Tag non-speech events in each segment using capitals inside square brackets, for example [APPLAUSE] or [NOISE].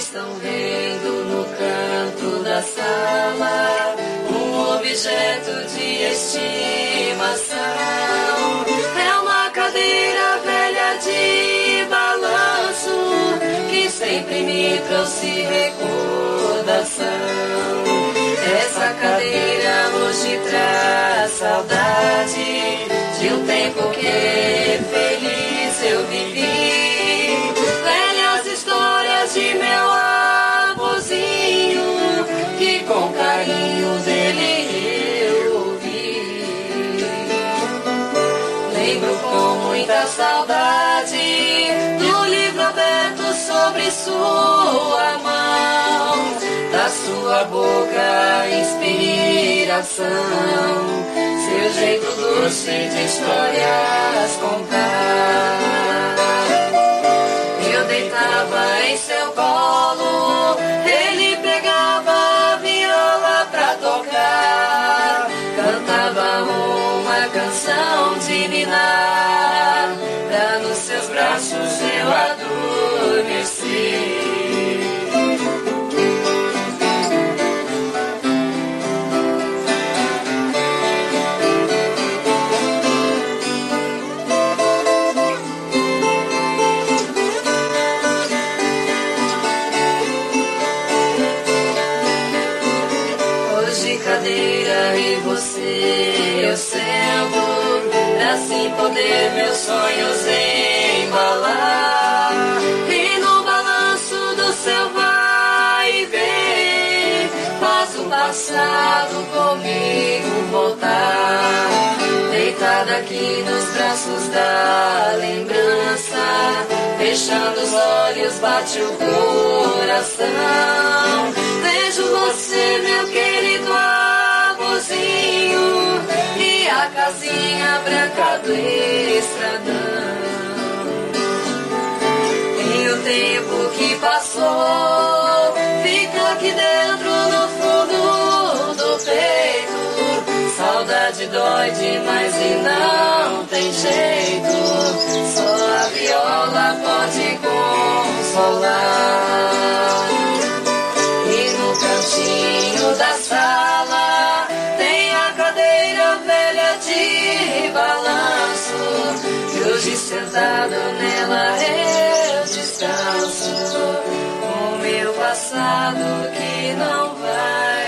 Estão vendo no canto da sala um objeto de estimação. É uma cadeira velha de balanço que sempre me trouxe recordação. Essa cadeira hoje traz saudade de um tempo que feliz saudade do livro aberto sobre sua mão, da sua boca inspiração, seu jeito doce de histórias contar. Eu deitava em seu colo, uma canção de ninar, nos seus braços eu adormeci. Deitada aqui nos braços da lembrança Fechando os olhos bate o coração. Vejo você, meu querido avôzinho E a casinha branca do estradão. E o tempo que passou Dói demais e não tem jeito. Só a viola pode consolar. E no cantinho da sala Tem a cadeira velha de balanço. E hoje sentado nela eu descanso. O meu passado que não vai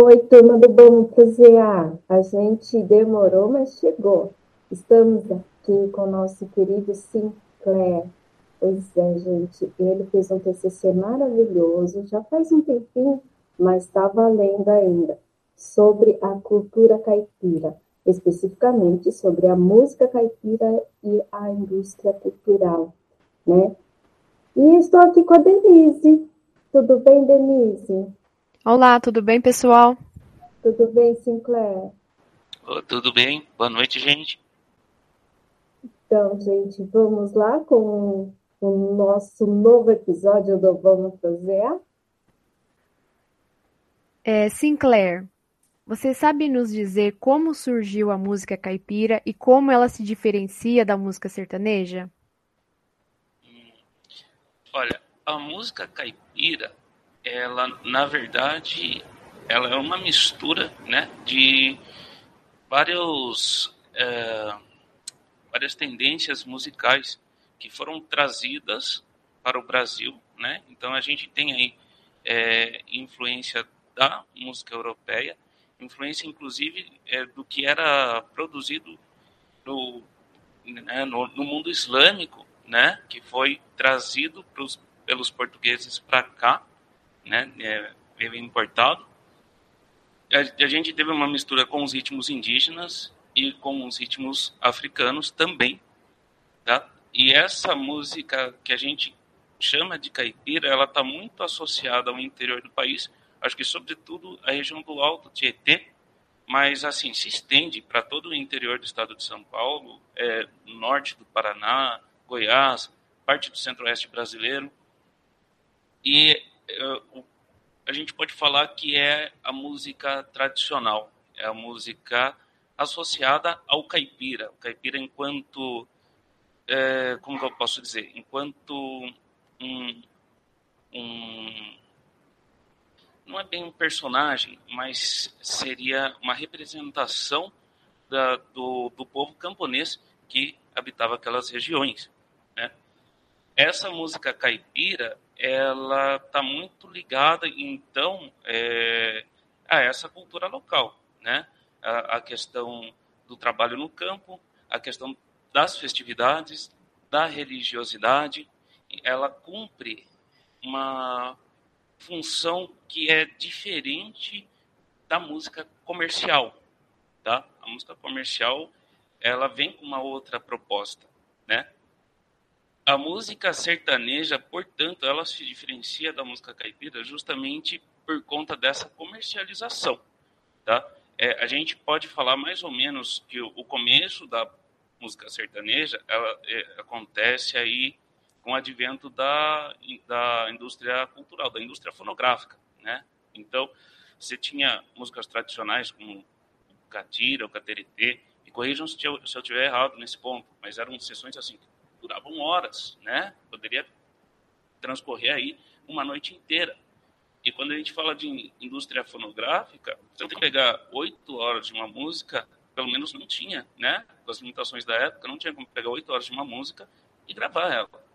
Oi, turma do Bom Prosear. A gente demorou, mas chegou. Estamos aqui com o nosso querido Sinclair. Pois é, gente, ele fez um TCC maravilhoso, já faz um tempinho, mas está valendo ainda, sobre a cultura caipira, especificamente sobre a música caipira e a indústria cultural, né? E estou aqui com a Denise. Tudo bem, Denise? Olá, tudo bem, pessoal? Tudo bem, Sinclair? Ô, Tudo bem? Boa noite, gente. Então, gente, vamos lá com o nosso novo episódio do Vamos Prosear? É, Sinclair, você sabe nos dizer como surgiu a música caipira e como ela se diferencia da música sertaneja? Olha, a música caipira, ela, na verdade, ela é uma mistura, né, de vários, é, várias tendências musicais que foram trazidas para o Brasil, né? Então a gente tem aí é, influência da música europeia, influência inclusive é, do que era produzido no, né, no, no mundo islâmico, né? Que foi trazido pros, pelos portugueses para cá, né? É, veio importado. A, a gente teve uma mistura com os ritmos indígenas e com os ritmos africanos também, tá? E essa música que a gente chama de caipira, ela está muito associada ao interior do país, acho que sobretudo a região do Alto Tietê, mas assim se estende para todo o interior do estado de São Paulo, é, norte do Paraná, Goiás, parte do centro-oeste brasileiro. E a gente pode falar que é a música tradicional, é a música associada ao caipira. O caipira enquanto, é, como que eu posso dizer, enquanto um, um, não é bem um personagem, mas seria uma representação da, do, do povo camponês que habitava aquelas regiões. Né? Essa música caipira, ela está muito ligada, então, é, a essa cultura local, né? A, a, questão do trabalho no campo, a questão das festividades, da religiosidade, ela cumpre uma função que é diferente da música comercial, tá? A música comercial, ela vem com uma outra proposta, né? A música sertaneja, portanto, ela se diferencia da música caipira justamente por conta dessa comercialização, tá? É, a gente pode falar mais ou menos que o, começo da música sertaneja ela, é, acontece aí com o advento da, da indústria cultural, da indústria fonográfica, né? Então, você tinha músicas tradicionais como o catira, o cateretê, e corrijam se eu, se eu estiver errado nesse ponto, mas eram sessões assim, duravam horas, né? Poderia transcorrer aí uma noite inteira. E quando a gente fala de indústria fonográfica, você tem que pegar oito horas de uma música, pelo menos não tinha, né? Com as limitações da época, não tinha como pegar oito horas de uma música e gravar ela.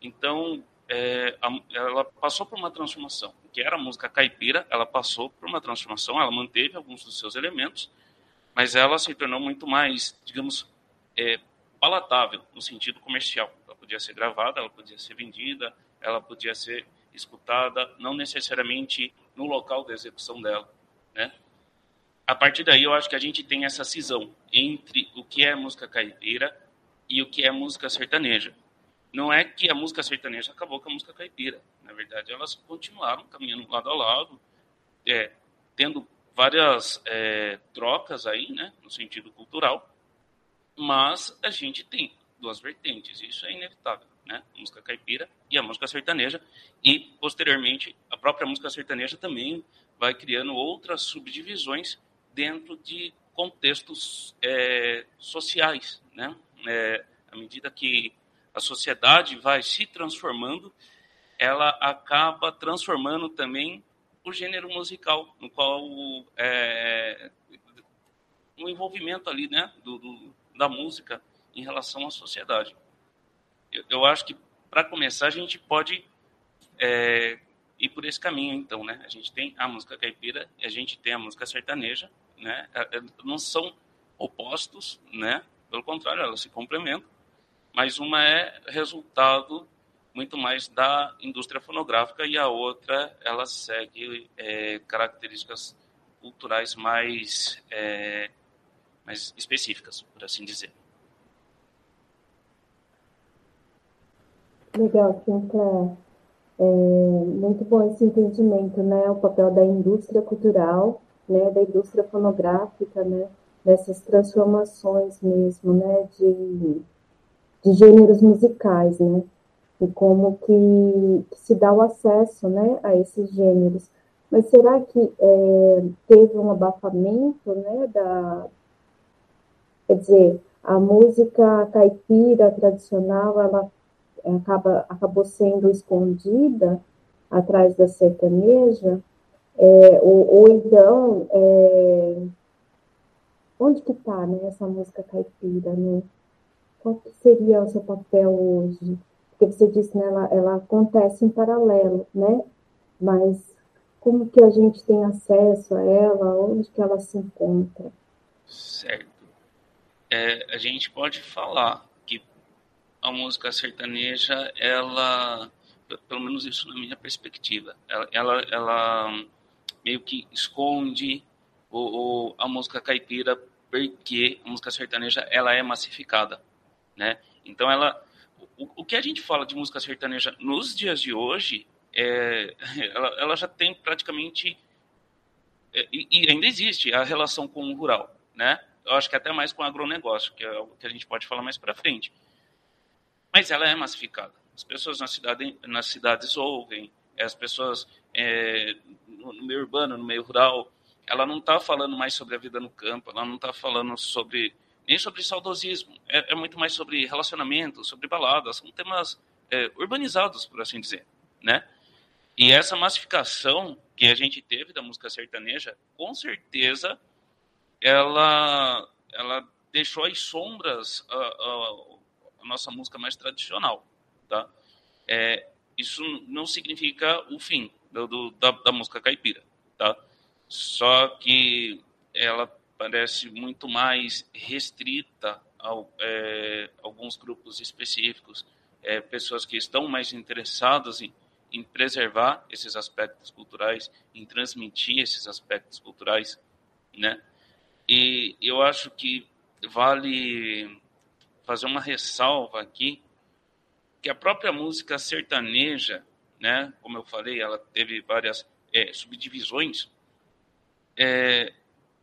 Então, é, ela passou por uma transformação. Que era a música caipira, ela passou por uma transformação, ela manteve alguns dos seus elementos, mas ela se tornou muito mais, digamos, é, palatável no sentido comercial. Ela podia ser gravada, ela podia ser vendida, ela podia ser escutada, não necessariamente no local da execução dela, né? A partir daí, eu acho que a gente tem essa cisão entre o que é música caipira e o que é música sertaneja. Não é que a música sertaneja acabou com a música caipira. Na verdade, elas continuaram caminhando lado a lado, é, tendo várias é, trocas aí, né, no sentido cultural, mas a gente tem duas vertentes, isso é inevitável, né? A música caipira e a música sertaneja, e posteriormente a própria música sertaneja também vai criando outras subdivisões dentro de contextos é, sociais, né? É, à medida que a sociedade vai se transformando, ela acaba transformando também o gênero musical, no qual é, o envolvimento ali, né, do, do da música em relação à sociedade. Eu, eu acho que, para começar, a gente pode é, ir por esse caminho, então, né? A gente tem a música caipira e a gente tem a música sertaneja, né? É, é, não são opostos, né? Pelo contrário, elas se complementam, mas uma é resultado muito mais da indústria fonográfica e a outra ela segue é, características culturais mais é, mais específicas, por assim dizer. Legal, Sinclair. É muito bom esse entendimento, né? O papel da indústria cultural, né? Da indústria fonográfica, né? Dessas transformações mesmo, né? De, de gêneros musicais, né? E como que, que se dá o acesso, né? A esses gêneros. Mas será que é, teve um abafamento, né? Da, Quer dizer, a música caipira tradicional, ela acaba, acabou sendo escondida atrás da sertaneja, é, ou, ou, então, é, onde que está né, essa música caipira? Né? Qual seria o seu papel hoje? Porque você disse, né, ela, ela acontece em paralelo, né? Mas como que a gente tem acesso a ela? Onde que ela se encontra? Certo é, a gente pode falar que a música sertaneja, ela, pelo menos isso na minha perspectiva, ela, ela, ela meio que esconde o, o, a música caipira porque a música sertaneja ela é massificada, né? Então ela, o, o que a gente fala de música sertaneja nos dias de hoje, é, [LAUGHS] ela, ela já tem praticamente é, e, e ainda existe a relação com o rural, né? Eu acho que até mais com agronegócio, que é algo que a gente pode falar mais para frente. Mas ela é massificada. As pessoas na cidade, nas cidades ouvem, As pessoas é, no meio urbano, no meio rural, ela não está falando mais sobre a vida no campo, ela não está falando sobre nem sobre saudosismo, é, é, muito mais sobre relacionamento, sobre baladas, são temas é, urbanizados, por assim dizer, né? E essa massificação que a gente teve da música sertaneja, com certeza, ela, ela deixou as sombras a, a, a nossa música mais tradicional, tá? É, isso não significa o fim do, do da, da música caipira, tá? Só que ela parece muito mais restrita a é, alguns grupos específicos, é, pessoas que estão mais interessadas em, em preservar esses aspectos culturais, em transmitir esses aspectos culturais, né? E eu acho que vale fazer uma ressalva aqui que a própria música sertaneja, né, como eu falei, ela teve várias é, subdivisões. É,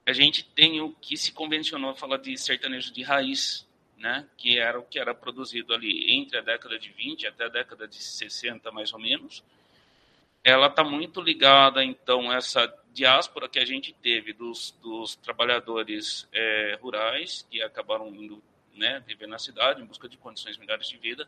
a gente tem o que se convencionou a falar de sertanejo de raiz, né, que era o que era produzido ali entre a década de 20 até a década de 60, mais ou menos. Ela está muito ligada, então, a essa diáspora que a gente teve dos, dos trabalhadores é, rurais que acabaram indo né, viver na cidade em busca de condições melhores de vida.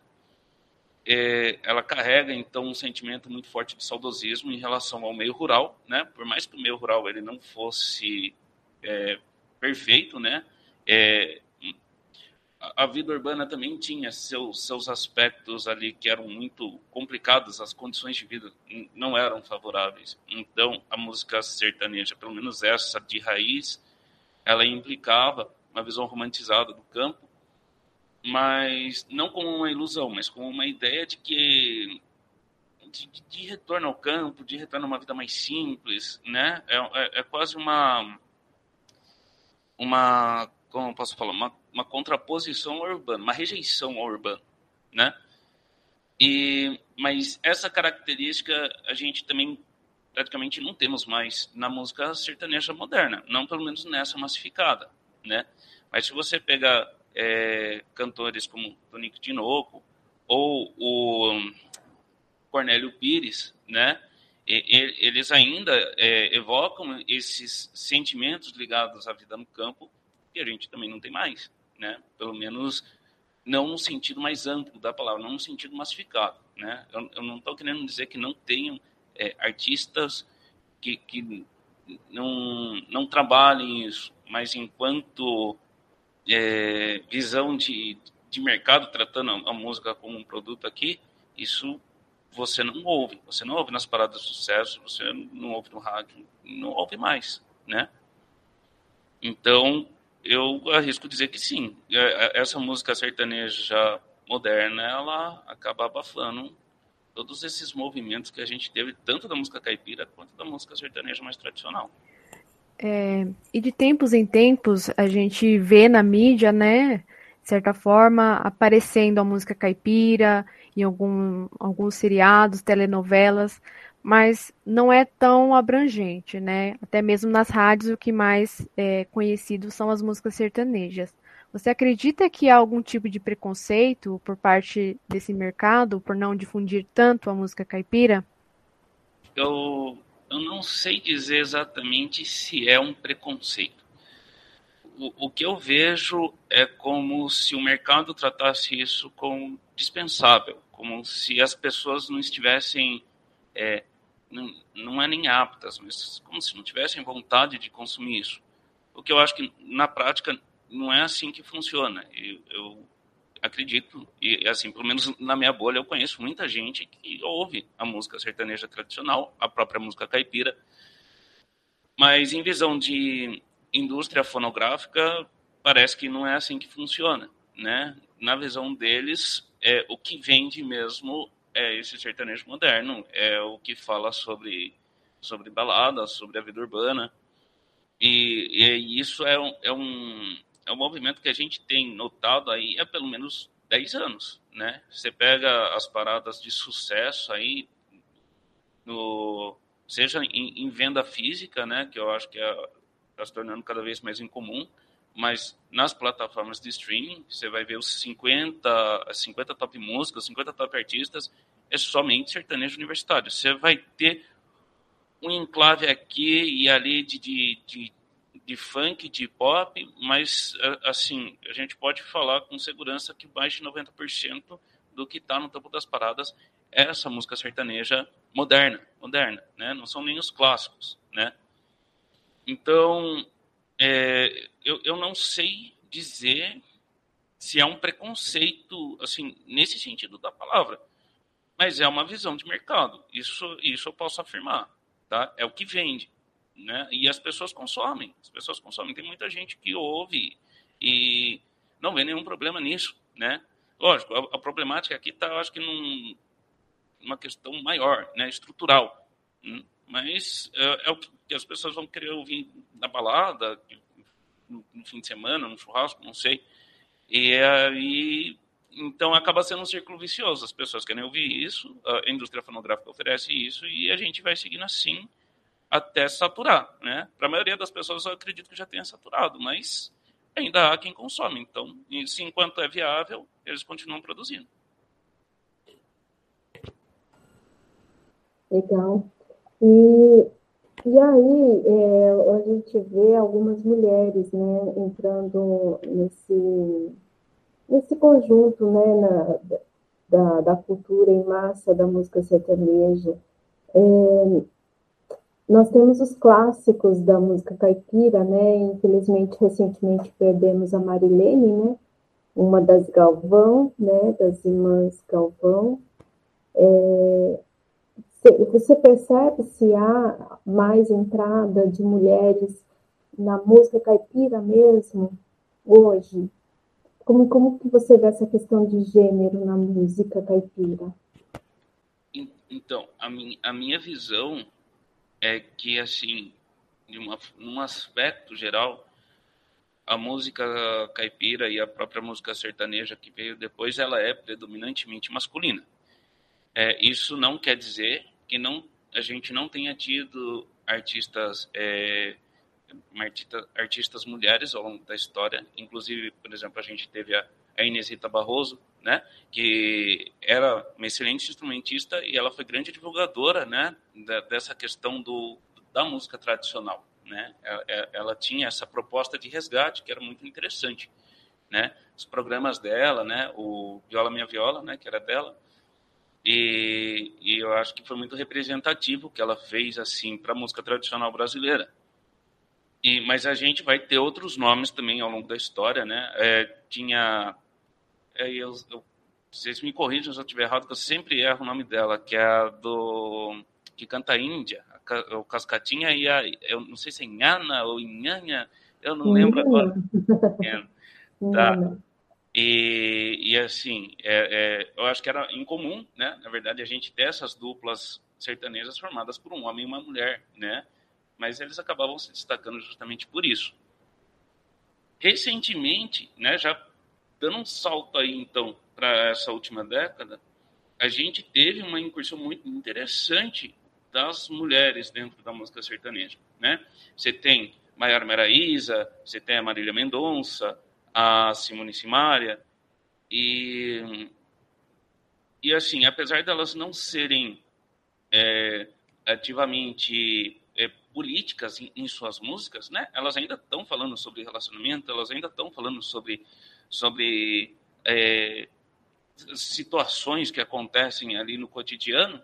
É, ela carrega então um sentimento muito forte de saudosismo em relação ao meio rural, né? Por mais que o meio rural ele não fosse é, perfeito, né? É, a vida urbana também tinha seus, seus aspectos ali que eram muito complicados, as condições de vida não eram favoráveis. Então, a música sertaneja, pelo menos essa de raiz, ela implicava uma visão romantizada do campo, mas não como uma ilusão, mas como uma ideia de que de, de retorno ao campo, de retorno a uma vida mais simples, né? É, é, é quase uma uma como posso falar, uma, uma contraposição ao urbano, uma rejeição ao urbano, né? E, mas essa característica a gente também praticamente não temos mais na música sertaneja moderna, não pelo menos nessa massificada, né? Mas se você pegar é, cantores como Tonico Tinoco ou o Cornélio Pires, né? Eles ainda é, evocam esses sentimentos ligados à vida no campo que a gente também não tem mais, né? Pelo menos não no sentido mais amplo da palavra, não no sentido massificado, né? Eu, eu não estou querendo dizer que não tenham é, artistas que, que não, não trabalhem isso, mas enquanto é, visão de, de mercado, tratando a, a música como um produto aqui, isso você não ouve. Você não ouve nas paradas de sucesso, você não ouve no rádio, não ouve mais, né? Então, eu arrisco dizer que sim. É, é, essa música sertaneja moderna, ela acaba abafando todos esses movimentos que a gente teve, tanto da música caipira quanto da música sertaneja mais tradicional. É, e de tempos em tempos a gente vê na mídia, né, de certa forma, aparecendo a música caipira em algum, alguns seriados, telenovelas, mas não é tão abrangente, né? Até mesmo nas rádios o que mais é conhecido são as músicas sertanejas. Você acredita que há algum tipo de preconceito por parte desse mercado por não difundir tanto a música caipira? Eu, eu não sei dizer exatamente se é um preconceito. O, que eu vejo é como se o mercado tratasse isso como dispensável, como se as pessoas não estivessem é, não, é nem aptas, mas como se não tivessem vontade de consumir isso. O que eu acho que na prática não é assim que funciona. Eu, eu acredito, e assim, pelo menos na minha bolha, eu conheço muita gente que ouve a música sertaneja tradicional, a própria música caipira, mas em visão de indústria fonográfica, parece que não é assim que funciona, né? Na visão deles, é, o que vende mesmo é esse sertanejo moderno, é o que fala sobre, sobre balada, sobre a vida urbana. E, e isso é um, é, um, é um movimento que a gente tem notado aí há pelo menos 10 anos, né? Você pega as paradas de sucesso aí, no, seja em, em venda física, né? Que eu acho que está é, se tornando cada vez mais incomum, mas nas plataformas de streaming, você vai ver os 50, 50 top músicas, 50 top artistas, é somente sertanejo universitário. Você vai ter um enclave aqui e ali de, de, de, de funk, de pop, mas, assim, a gente pode falar com segurança que mais de 90% do que está no topo das paradas é essa música sertaneja moderna, moderna, né? Não são nem os clássicos, né? Então, é, eu, eu não sei dizer se é um preconceito, assim, nesse sentido da palavra, mas é uma visão de mercado. Isso, isso eu posso afirmar, tá? É o que vende, né? E as pessoas consomem, as pessoas consomem. Tem muita gente que ouve e não vê nenhum problema nisso, né? Lógico, a, a problemática aqui está, acho que, num, numa questão maior, né? Estrutural. Mas é, é, o que as pessoas vão querer ouvir na balada, no, no fim de semana, no churrasco, não sei. E aí então acaba sendo um círculo vicioso. As pessoas querem ouvir isso, a indústria fonográfica oferece isso e a gente vai seguindo assim até saturar, né? Para a maioria das pessoas eu acredito que já tenha saturado, mas ainda há quem consome. Então, se enquanto é viável, eles continuam produzindo. Legal. E, e aí é, a gente vê algumas mulheres né, entrando nesse nesse conjunto né, na, da, da cultura em massa da música sertaneja. É, nós temos os clássicos da música caipira, né? Infelizmente, recentemente perdemos a Marilene, né? Uma das Galvão, né? Das irmãs Galvão. É, você percebe se há mais entrada de mulheres na música caipira mesmo hoje? Como, como que você vê essa questão de gênero na música caipira? Então, a, minha, a minha visão é que, assim, de uma, num aspecto geral, a música caipira e a própria música sertaneja que veio depois, ela é predominantemente masculina. É, isso não quer dizer que não, a gente não tenha tido artistas é, artista, artistas mulheres ao longo da história. Inclusive, por exemplo, a gente teve a, a Barroso, né, que era uma excelente instrumentista e ela foi grande divulgadora, né, da, dessa questão do, da música tradicional, né. Ela, é, ela, tinha essa proposta de resgate que era muito interessante, né. Os programas dela, né, o Viola Minha Viola, né, que era dela, e, e eu acho que foi muito representativo que ela fez assim para a música tradicional brasileira, e, mas a gente vai ter outros nomes também ao longo da história, né? É, tinha. É, eu, eu, vocês me corrijam se eu estiver errado, que eu sempre erro o nome dela, que é a do. que canta Índia, a, o Cascatinha e a. Eu não sei se é Inhana ou Inhanha, eu não lembro agora. É, [LAUGHS] tá. E, e assim, é, é, eu acho que era incomum, né? Na verdade, a gente ter essas duplas sertanejas formadas por um homem e uma mulher, né? mas eles acabavam se destacando justamente por isso. Recentemente, né, já dando um salto aí então para essa última década, a gente teve uma incursão muito interessante das mulheres dentro da música sertaneja, né? Você tem Maiara Maraíza, você tem a Marília Mendonça, a Simone Simaria e e assim, apesar delas não serem é, ativamente políticas em, em suas músicas, né? Elas ainda estão falando sobre relacionamento, elas ainda estão falando sobre, sobre é, situações que acontecem ali no cotidiano.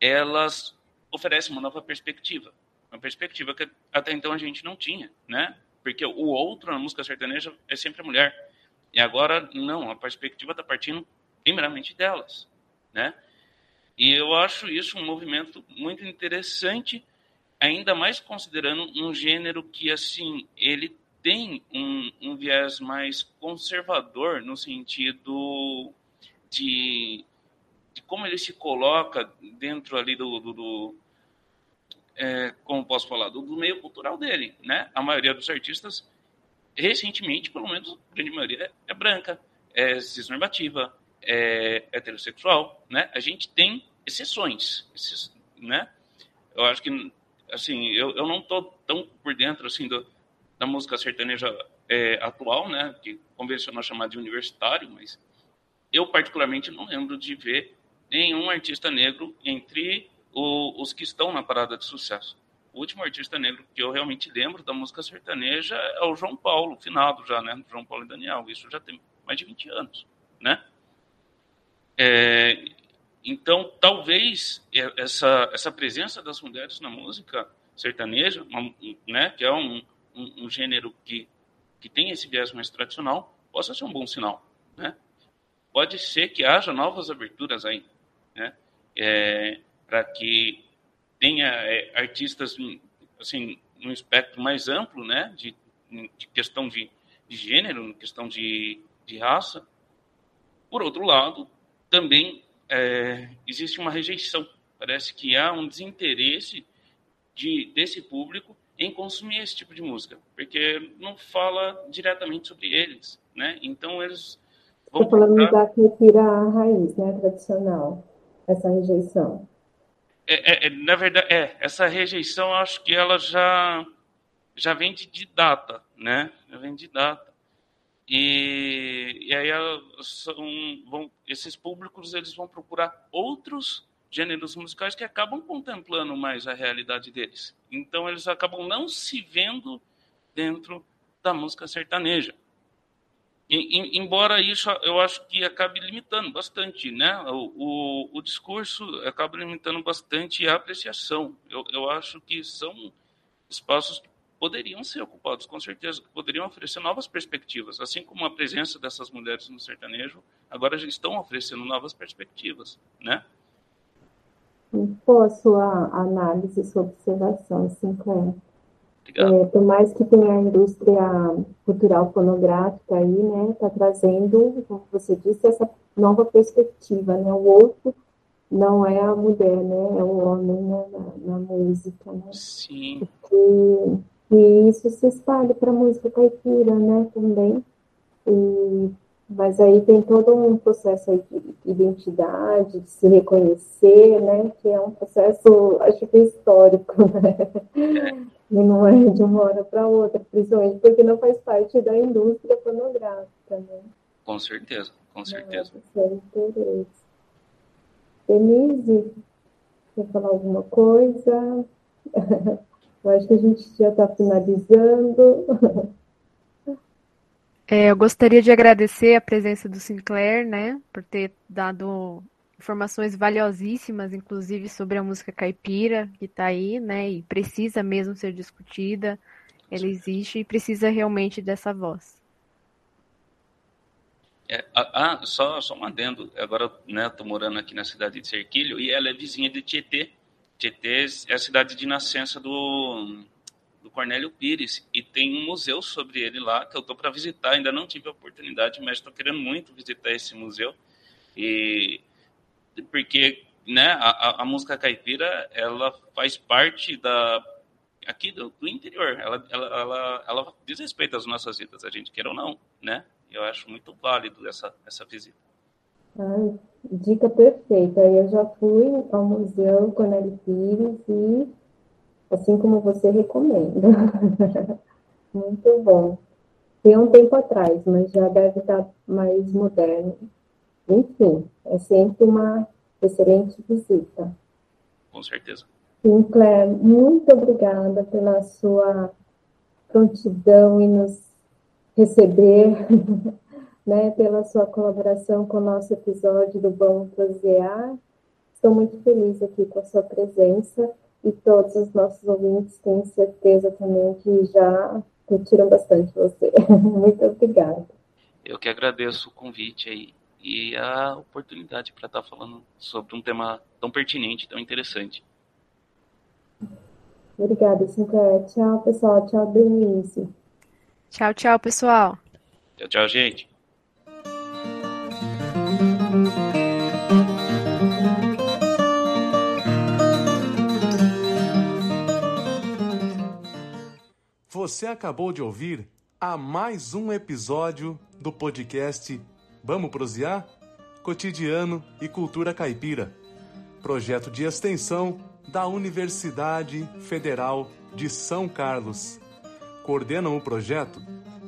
Elas oferecem uma nova perspectiva, uma perspectiva que até então a gente não tinha, né? Porque o outro na música sertaneja é sempre a mulher. E agora, não, a perspectiva está partindo primeiramente delas, né? E eu acho isso um movimento muito interessante ainda mais considerando um gênero que assim ele tem um, um viés mais conservador no sentido de, de, como ele se coloca dentro ali do, do, do é, como posso falar do, do, meio cultural dele, né? A maioria dos artistas recentemente, pelo menos a grande maioria é branca, é cisnormativa, é heterossexual, né? A gente tem exceções, esses, né? Eu acho que assim, eu, eu não tô tão por dentro, assim, do, da música sertaneja é, atual, né, que convencional chamar de universitário, mas eu particularmente não lembro de ver nenhum artista negro entre o, os que estão na parada de sucesso. O último artista negro que eu realmente lembro da música sertaneja é o João Paulo, finado já, né? João Paulo e Daniel. Isso já tem mais de 20 anos, né? É, então, talvez essa, essa presença das mulheres na música sertaneja, uma, né, que é um, um, um, gênero que, que tem esse viés mais tradicional, possa ser um bom sinal. Né? Pode ser que haja novas aberturas aí, né? É, para que tenha é, artistas assim, num espectro mais amplo né? de, de questão de, de gênero, questão de, de raça. Por outro lado, também é, existe uma rejeição. Parece que há um desinteresse de, desse público em consumir esse tipo de música, porque não fala diretamente sobre eles, né? Então eles vão Estou falando procurar... da cultura raiz, né, tradicional, essa rejeição. É, é, é, na verdade, é essa rejeição, acho que ela já já vem de, de data, né? Já vem de data. E, e aí são, vão, esses públicos eles vão procurar outros gêneros musicais que acabam contemplando mais a realidade deles. Então eles acabam não se vendo dentro da música sertaneja. E, embora isso eu acho que acabe limitando bastante, né? O, o, o discurso acaba limitando bastante a apreciação. Eu, eu acho que são espaços poderiam ser ocupados, com certeza, poderiam oferecer novas perspectivas, assim como a presença dessas mulheres no sertanejo, agora já estão oferecendo novas perspectivas, né? Qual a sua análise, sua observação, Sinclair? É, por mais que tenha a indústria cultural fonográfica aí, né, está trazendo, como você disse, essa nova perspectiva, né, o outro não é a mulher, né, é o homem né, na, na música, né? Sim. Porque e isso se espalha para a música caipira, né, também. E, mas aí tem todo um processo de identidade, de se reconhecer, né, que é um processo, acho que histórico, [LAUGHS] né? E não é de uma hora para outra, principalmente porque não faz parte da indústria pornográfica, né? Com certeza, com certeza. É Denise, quer falar alguma coisa? [LAUGHS] Eu acho que a gente já está finalizando. [LAUGHS] É, eu gostaria de agradecer a presença do Sinclair, né, por ter dado informações valiosíssimas, inclusive sobre a música caipira que está aí, né, e precisa mesmo ser discutida. Ela existe e precisa realmente dessa voz. É, ah, só, só um adendo. Agora, né, tô morando aqui na cidade de Cerquilho e ela é vizinha de Tietê. Tietê é a cidade de nascença do, do Cornélio Pires e tem um museu sobre ele lá que eu estou para visitar. Ainda não tive a oportunidade, mas estou querendo muito visitar esse museu e porque né, a, a, música caipira ela faz parte da aqui do, do interior. Ela, ela, ela, ela diz respeito às nossas vidas, a gente queira ou não, né? Eu acho muito válido essa essa visita. Ai, dica perfeita. Eu já fui ao Museu Cornélio Pires e, assim como você, recomendo. [LAUGHS] Muito bom. Tem um tempo atrás, mas já deve estar mais moderno. Enfim, é sempre uma excelente visita. Com certeza. Sinclair, muito obrigada pela sua prontidão em nos receber [LAUGHS] né, pela sua colaboração com o nosso episódio do Vamos Prosear. Estou muito feliz aqui com a sua presença e todos os nossos ouvintes tenho certeza também que já curtiram bastante você. [LAUGHS] muito obrigada. Eu que agradeço o convite aí e a oportunidade para estar falando sobre um tema tão pertinente, tão interessante. Obrigada, Sinclair. Tchau, pessoal. Tchau, Denise. Tchau, tchau, pessoal. Tchau, tchau, gente. Você acabou de ouvir a mais um episódio do podcast Vamos Prosear? Cotidiano e Cultura Caipira, projeto de extensão da Universidade Federal de São Carlos. Coordenam o projeto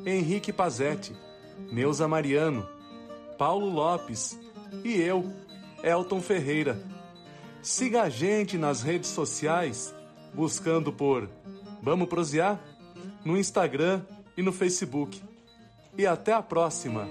Henrique Pazetti, Neuza Mariano, Paulo Lopes e eu, Elton Ferreira. Siga a gente nas redes sociais, buscando por Vamos Prosear no Instagram e no Facebook. E até a próxima!